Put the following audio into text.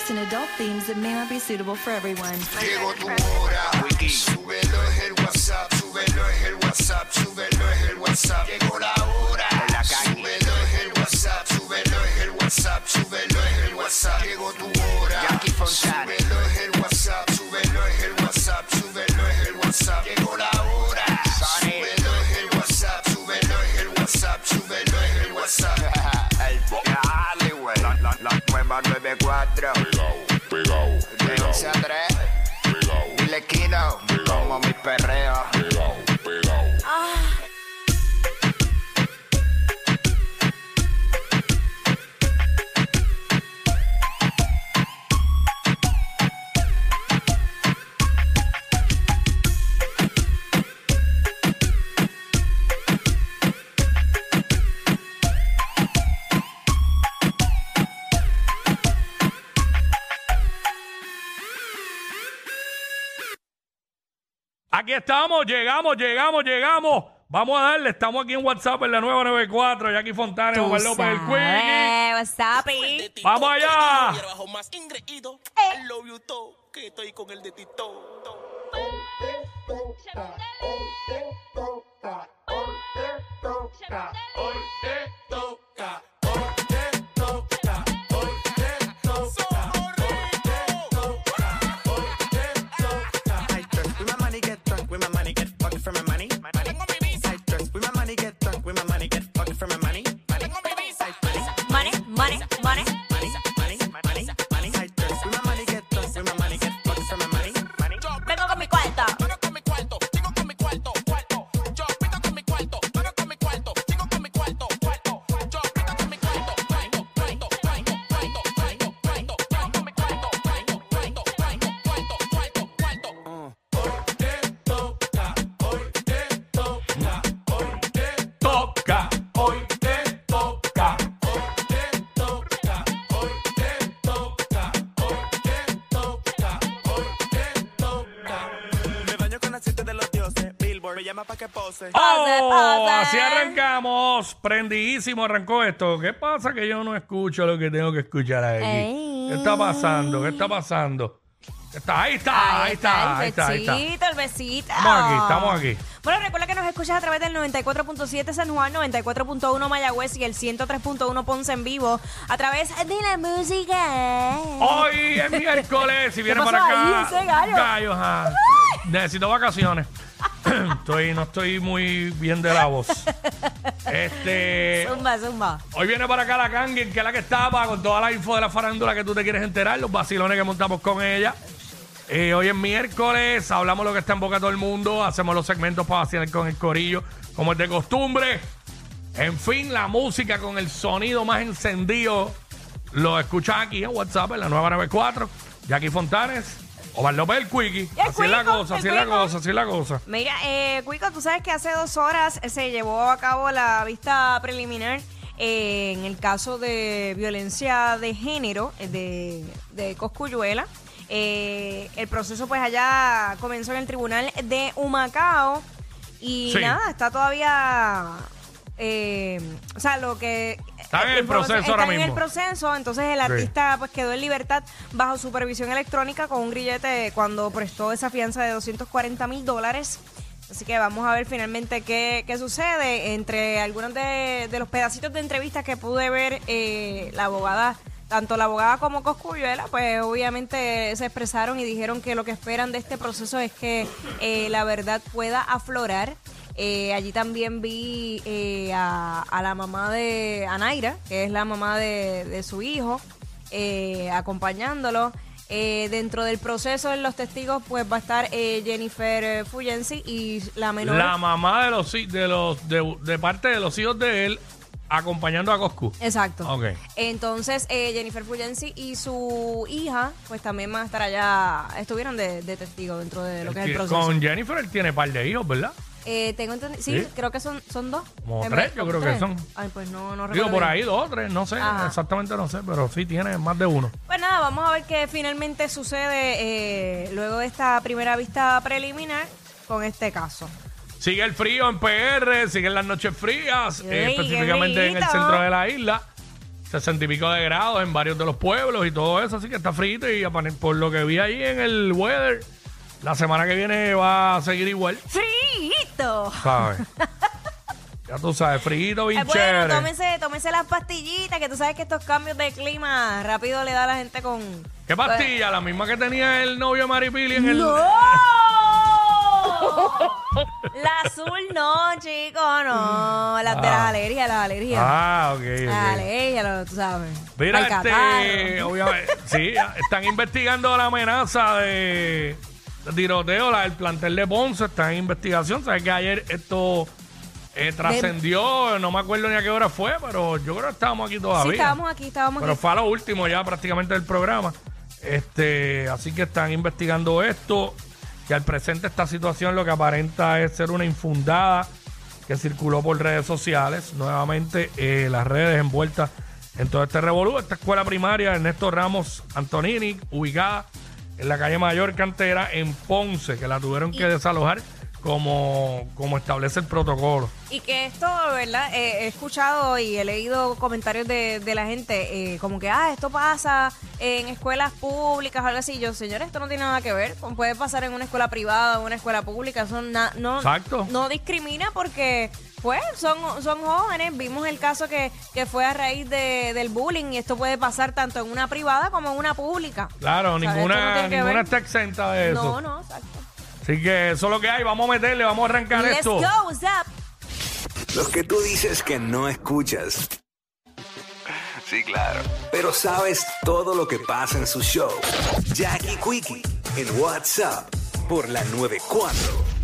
lyrics and adult themes that may not be suitable for everyone. Llegó tu hora, Wiki. Súbelo es el WhatsApp, súbelo es el WhatsApp, súbelo es el WhatsApp. Llegó la hora. Súbelo es el WhatsApp, súbelo es el WhatsApp, súbelo es el WhatsApp. Llegó tu hora. Jackie Fontana. Súbelo es el WhatsApp, súbelo es el WhatsApp, súbelo es el WhatsApp. Llegó la hora. Súbelo es el WhatsApp, súbelo es el WhatsApp, súbelo es el WhatsApp. El Dale, güey. La, la, la nueva 94. Pegao, De 11 a 3. Dile Kino. Como mi perreo. Aquí estamos, llegamos, llegamos, llegamos. Vamos a darle, estamos aquí en WhatsApp en la nueva 94, Jackie Fontana, Tú Omar López, el Quickie. sabes, what's up, eh? Vamos allá. Todo, que estoy con el de Tito. Money, money. Billboard me llama pa' que pose. Oh, pase. así arrancamos. Prendidísimo arrancó esto. ¿Qué pasa que yo no escucho lo que tengo que escuchar aquí? Ey. ¿Qué está pasando? ¿Qué está pasando? Está, ahí está, ahí está, ahí está, ahí el está. besito, el besito. Estamos aquí, estamos aquí. Bueno, recuerda que nos escuchas a través del 94.7 San Juan, 94.1 Mayagüez y el 103.1 Ponce en vivo a través de la música. Hoy es miércoles y viene pasó para ahí, acá. ese gallo? Gallo, ajá. Necesito vacaciones. estoy, no estoy muy bien de la voz. Este. Zumba, zumba. Hoy viene para acá la Kangin, que es la que estaba con toda la info de la farándula que tú te quieres enterar, los vacilones que montamos con ella. Eh, hoy es miércoles, hablamos lo que está en boca de todo el mundo, hacemos los segmentos para vacilar con el corillo, como es de costumbre. En fin, la música con el sonido más encendido lo escuchas aquí en WhatsApp en la nueva 94. Jackie Fontanes, Omar López el Quickie. El Así es la cosa, el así es la cosa, así es la cosa. Mira, eh, Cuico, tú sabes que hace dos horas se llevó a cabo la vista preliminar eh, en el caso de violencia de género eh, de, de Coscuyuela. Eh, el proceso pues allá comenzó en el tribunal de Humacao y Sí. nada, está todavía... eh, o sea, lo que... Está en el proceso ahora está en el mismo. proceso, entonces el Sí. artista pues quedó en libertad bajo supervisión electrónica con un grillete cuando prestó esa fianza de 240 mil dólares. Así que vamos a ver finalmente qué, qué sucede. Entre algunos de, de los pedacitos de entrevistas que pude ver, eh, la abogada, tanto la abogada como Coscuyuela, pues obviamente se expresaron y dijeron que lo que esperan de este proceso es que eh, la verdad pueda aflorar. Eh, allí también vi eh, a, a la mamá de Anaira, que es la mamá de, de su hijo, eh, acompañándolo. Eh, dentro del proceso en los testigos, pues va a estar eh, Jennifer Fuyensi y la menor. La mamá de los de los de, de parte de los hijos de él acompañando a Coscu. Exacto. Ok. Entonces, eh, Jennifer Fuyensi y su hija, pues también van a estar allá, estuvieron de, de testigo dentro de lo que es el proceso. Con Jennifer él tiene par de hijos, ¿verdad? Eh, tengo entendido, sí, ¿Sí? creo que son, son dos. Como Eh, tres, yo creo que tres. son. Ay, pues no, no Digo, recuerdo por bien. ahí dos tres, no sé, Ajá. exactamente no sé, pero sí tiene más de uno. Pues nada, vamos a ver qué finalmente sucede eh, luego de esta primera vista preliminar con este caso. Sigue el frío en PR, siguen las noches frías, eh, Ey, qué específicamente en el centro de la isla. 60 y pico de grados en varios de los pueblos y todo eso, así que está frito y por lo que vi ahí en el weather, la semana que viene va a seguir igual, ¡Frito! ¿sabes? ya tú sabes, frito, bien Eh, bueno, tómense, tómense las pastillitas, que tú sabes que estos cambios de clima rápido le da a la gente con... ¿Qué pastilla? La misma que tenía el novio de Maripili en el... ¡No! la azul no, chico, no. Las de las Ah. alergias, las alergias. Ah, ok, Las ok. alergias, lo- tú sabes. Mira, este, obviamente, sí, están investigando la amenaza de, de tiroteo, la del plantel de Ponce, está en investigación. Sabes que ayer esto eh, trascendió, no me acuerdo ni a qué hora fue, pero yo creo que estábamos aquí todavía. Sí, estábamos aquí, estábamos Pero aquí. fue a lo último ya prácticamente del programa. Este, así que están investigando esto. Que al presente esta situación lo que aparenta es ser una infundada que circuló por redes sociales. Nuevamente eh, las redes envueltas en todo este revolú. Esta escuela primaria Ernesto Ramos Antonini, ubicada en la calle Mayor Cantera en Ponce, que la tuvieron que desalojar como, como establece el protocolo. Y que esto, ¿verdad? Eh, he escuchado y he leído comentarios de, de la gente eh, como que, ah, esto pasa en escuelas públicas o algo así. Yo, señores, esto no tiene nada que ver. Puede pasar en una escuela privada o una escuela pública. Eso na- no, Exacto. no discrimina porque, pues, son, son jóvenes. Vimos el caso que, que fue a raíz de- del bullying y esto puede pasar tanto en una privada como en una pública. Claro, ¿Sabes? Esto no ninguna, ninguna ver. está exenta de eso. No, no, exacto. Así que eso es lo que hay. Vamos a meterle, vamos a arrancar Let's esto. go, what's up? Los que tú dices que no escuchas. Sí, claro. Pero sabes todo lo que pasa en su show. Jackie Quickie en WhatsApp por la 94.